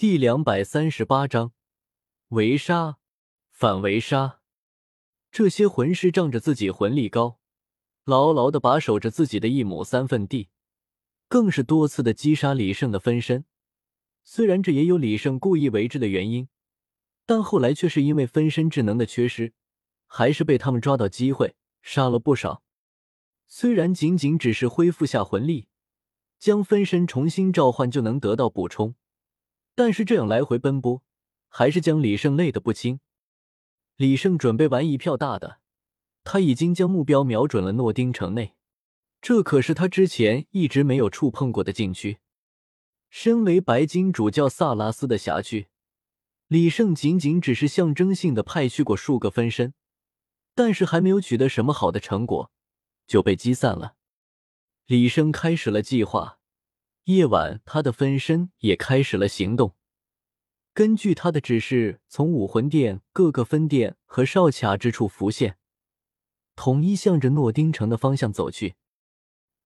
第两百三十八章围杀，反围杀。这些魂师仗着自己魂力高，牢牢的把守着自己的一亩三分地，更是多次的击杀李胜的分身。虽然这也有李胜故意为之的原因，但后来却是因为分身智能的缺失，还是被他们抓到机会杀了不少。虽然仅仅只是恢复下魂力，将分身重新召唤就能得到补充。但是这样来回奔波，还是将李胜累得不轻。李胜准备玩一票大的，他已经将目标瞄准了诺丁城内，这可是他之前一直没有触碰过的禁区。身为白金主教萨拉斯的辖区，李胜仅仅只是象征性的派去过数个分身，但是还没有取得什么好的成果，就被击散了。李胜开始了计划。夜晚，他的分身也开始了行动。根据他的指示，从武魂殿各个分殿和哨卡之处浮现，统一向着诺丁城的方向走去。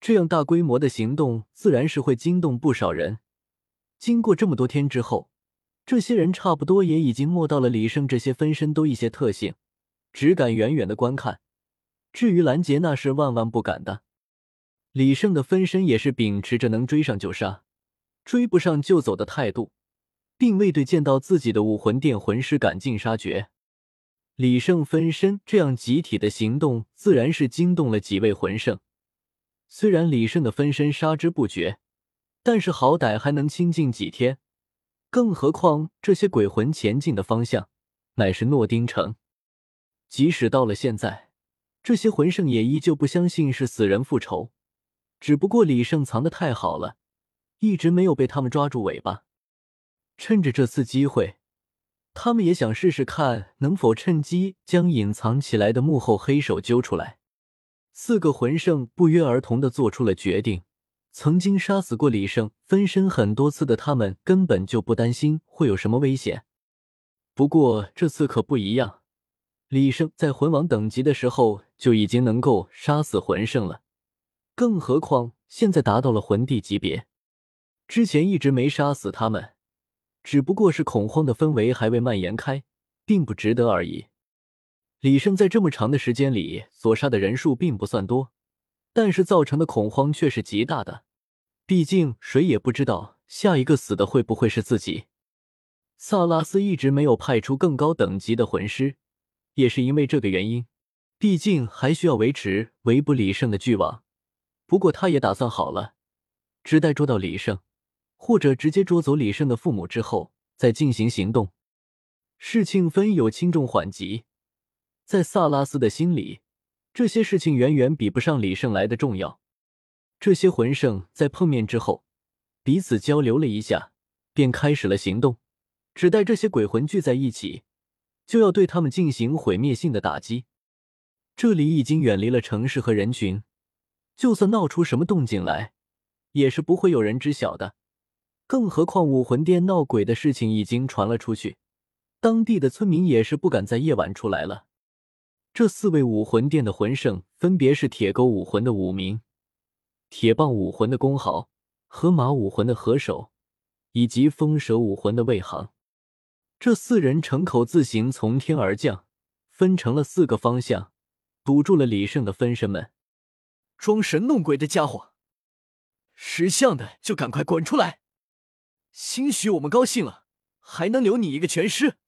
这样大规模的行动，自然是会惊动不少人。经过这么多天之后，这些人差不多也已经摸到了李胜这些分身都一些特性，只敢远远的观看。至于拦截，那是万万不敢的。李胜的分身也是秉持着能追上就杀，追不上就走的态度，并未对见到自己的武魂殿魂师赶尽杀绝。李胜分身这样集体的行动，自然是惊动了几位魂圣。虽然李胜的分身杀之不绝，但是好歹还能清静几天。更何况这些鬼魂前进的方向乃是诺丁城，即使到了现在，这些魂圣也依旧不相信是死人复仇。只不过李胜藏的太好了，一直没有被他们抓住尾巴。趁着这次机会，他们也想试试看能否趁机将隐藏起来的幕后黑手揪出来。四个魂圣不约而同的做出了决定。曾经杀死过李胜分身很多次的他们，根本就不担心会有什么危险。不过这次可不一样，李胜在魂王等级的时候就已经能够杀死魂圣了。更何况现在达到了魂帝级别，之前一直没杀死他们，只不过是恐慌的氛围还未蔓延开，并不值得而已。李胜在这么长的时间里所杀的人数并不算多，但是造成的恐慌却是极大的。毕竟谁也不知道下一个死的会不会是自己。萨拉斯一直没有派出更高等级的魂师，也是因为这个原因。毕竟还需要维持围捕李胜的巨网。不过，他也打算好了，只待捉到李胜，或者直接捉走李胜的父母之后，再进行行动。事情分有轻重缓急，在萨拉斯的心里，这些事情远远比不上李胜来的重要。这些魂圣在碰面之后，彼此交流了一下，便开始了行动。只待这些鬼魂聚在一起，就要对他们进行毁灭性的打击。这里已经远离了城市和人群。就算闹出什么动静来，也是不会有人知晓的。更何况武魂殿闹鬼的事情已经传了出去，当地的村民也是不敢在夜晚出来了。这四位武魂殿的魂圣分别是铁钩武魂的武明、铁棒武魂的公豪、河马武魂的何首，以及风蛇武魂的魏航。这四人乘口自行从天而降，分成了四个方向，堵住了李胜的分身们。装神弄鬼的家伙，识相的就赶快滚出来！兴许我们高兴了，还能留你一个全尸。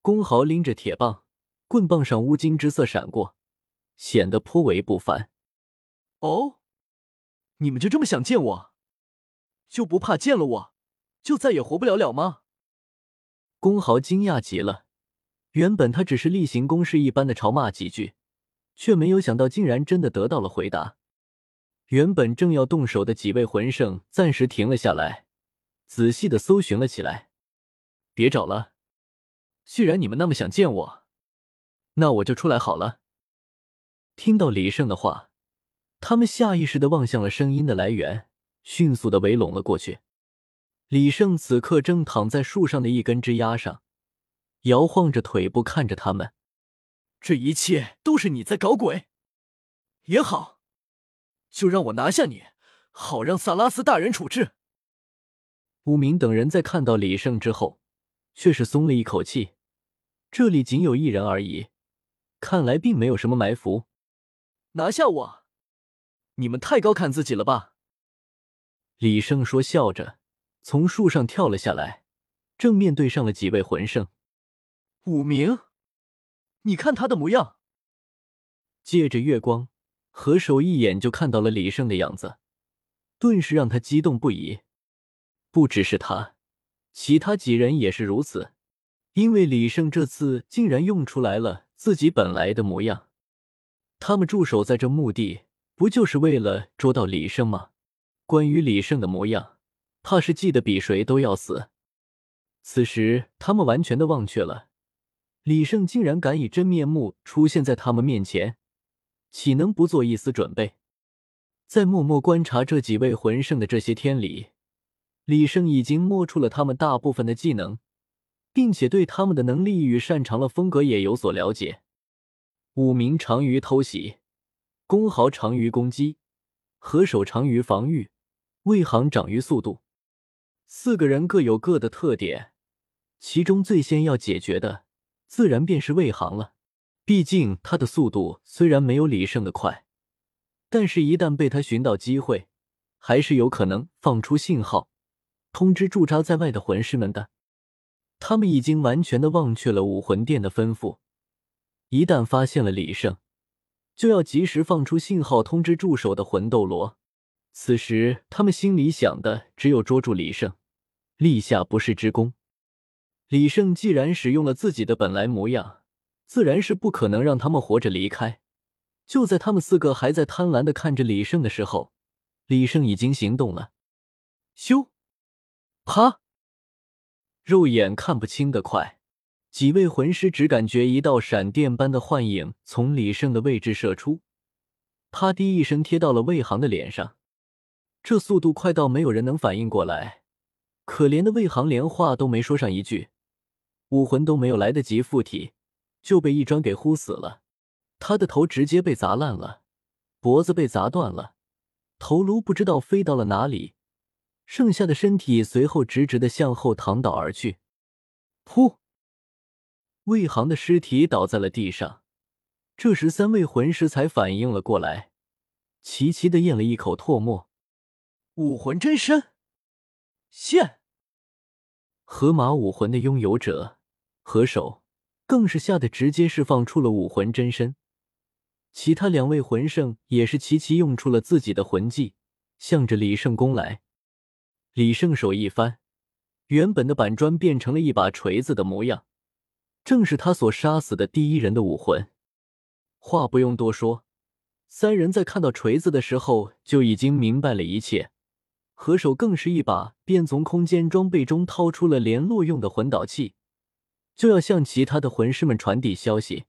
公豪拎着铁棒，棍棒上乌金之色闪过，显得颇为不凡。哦，你们就这么想见我？就不怕见了我就再也活不了了吗？公豪惊讶极了，原本他只是例行公事一般的嘲骂几句。却没有想到，竟然真的得到了回答。原本正要动手的几位魂圣暂时停了下来，仔细的搜寻了起来。别找了，既然你们那么想见我，那我就出来好了。听到李胜的话，他们下意识的望向了声音的来源，迅速的围拢了过去。李胜此刻正躺在树上的一根枝丫上，摇晃着腿部，看着他们。这一切都是你在搞鬼，也好，就让我拿下你，好让萨拉斯大人处置。武明等人在看到李胜之后，却是松了一口气。这里仅有一人而已，看来并没有什么埋伏。拿下我！你们太高看自己了吧？李胜说，笑着从树上跳了下来，正面对上了几位魂圣。武明，你看他的模样。借着月光，何首一眼就看到了李胜的样子，顿时让他激动不已。不只是他，其他几人也是如此，因为李胜这次竟然用出来了自己本来的模样。他们驻守在这墓地，不就是为了捉到李胜吗？关于李胜的模样，怕是记得比谁都要死。此时，他们完全的忘却了李胜竟然敢以真面目出现在他们面前，岂能不做一丝准备？在默默观察这几位魂圣的这些天里。李胜已经摸出了他们大部分的技能，并且对他们的能力与擅长的风格也有所了解。五名长于偷袭，公豪长于攻击，何首长于防御，魏航长于速度。四个人各有各的特点，其中最先要解决的，自然便是魏航了。毕竟他的速度虽然没有李胜的快，但是一旦被他寻到机会，还是有可能放出信号。通知驻扎在外的魂师们的，他们已经完全的忘却了武魂殿的吩咐，一旦发现了李胜，就要及时放出信号通知驻守的魂斗罗。此时他们心里想的只有捉住李胜，立下不世之功。李胜既然使用了自己的本来模样，自然是不可能让他们活着离开。就在他们四个还在贪婪的看着李胜的时候，李胜已经行动了，咻！啪！肉眼看不清的快，几位魂师只感觉一道闪电般的幻影从李胜的位置射出，啪的一声贴到了魏航的脸上。这速度快到没有人能反应过来。可怜的魏航连话都没说上一句，武魂都没有来得及附体，就被一砖给呼死了。他的头直接被砸烂了，脖子被砸断了，头颅不知道飞到了哪里。剩下的身体随后直直的向后躺倒而去。噗！魏航的尸体倒在了地上。这时，三位魂师才反应了过来，齐齐的咽了一口唾沫。武魂真身，现！河马武魂的拥有者何首更是吓得直接释放出了武魂真身。其他两位魂圣也是齐齐用出了自己的魂技，向着李胜攻来。李胜手一翻，原本的板砖变成了一把锤子的模样，正是他所杀死的第一人的武魂。话不用多说，三人在看到锤子的时候就已经明白了一切。何首更是一把便从空间装备中掏出了联络用的魂导器，就要向其他的魂师们传递消息。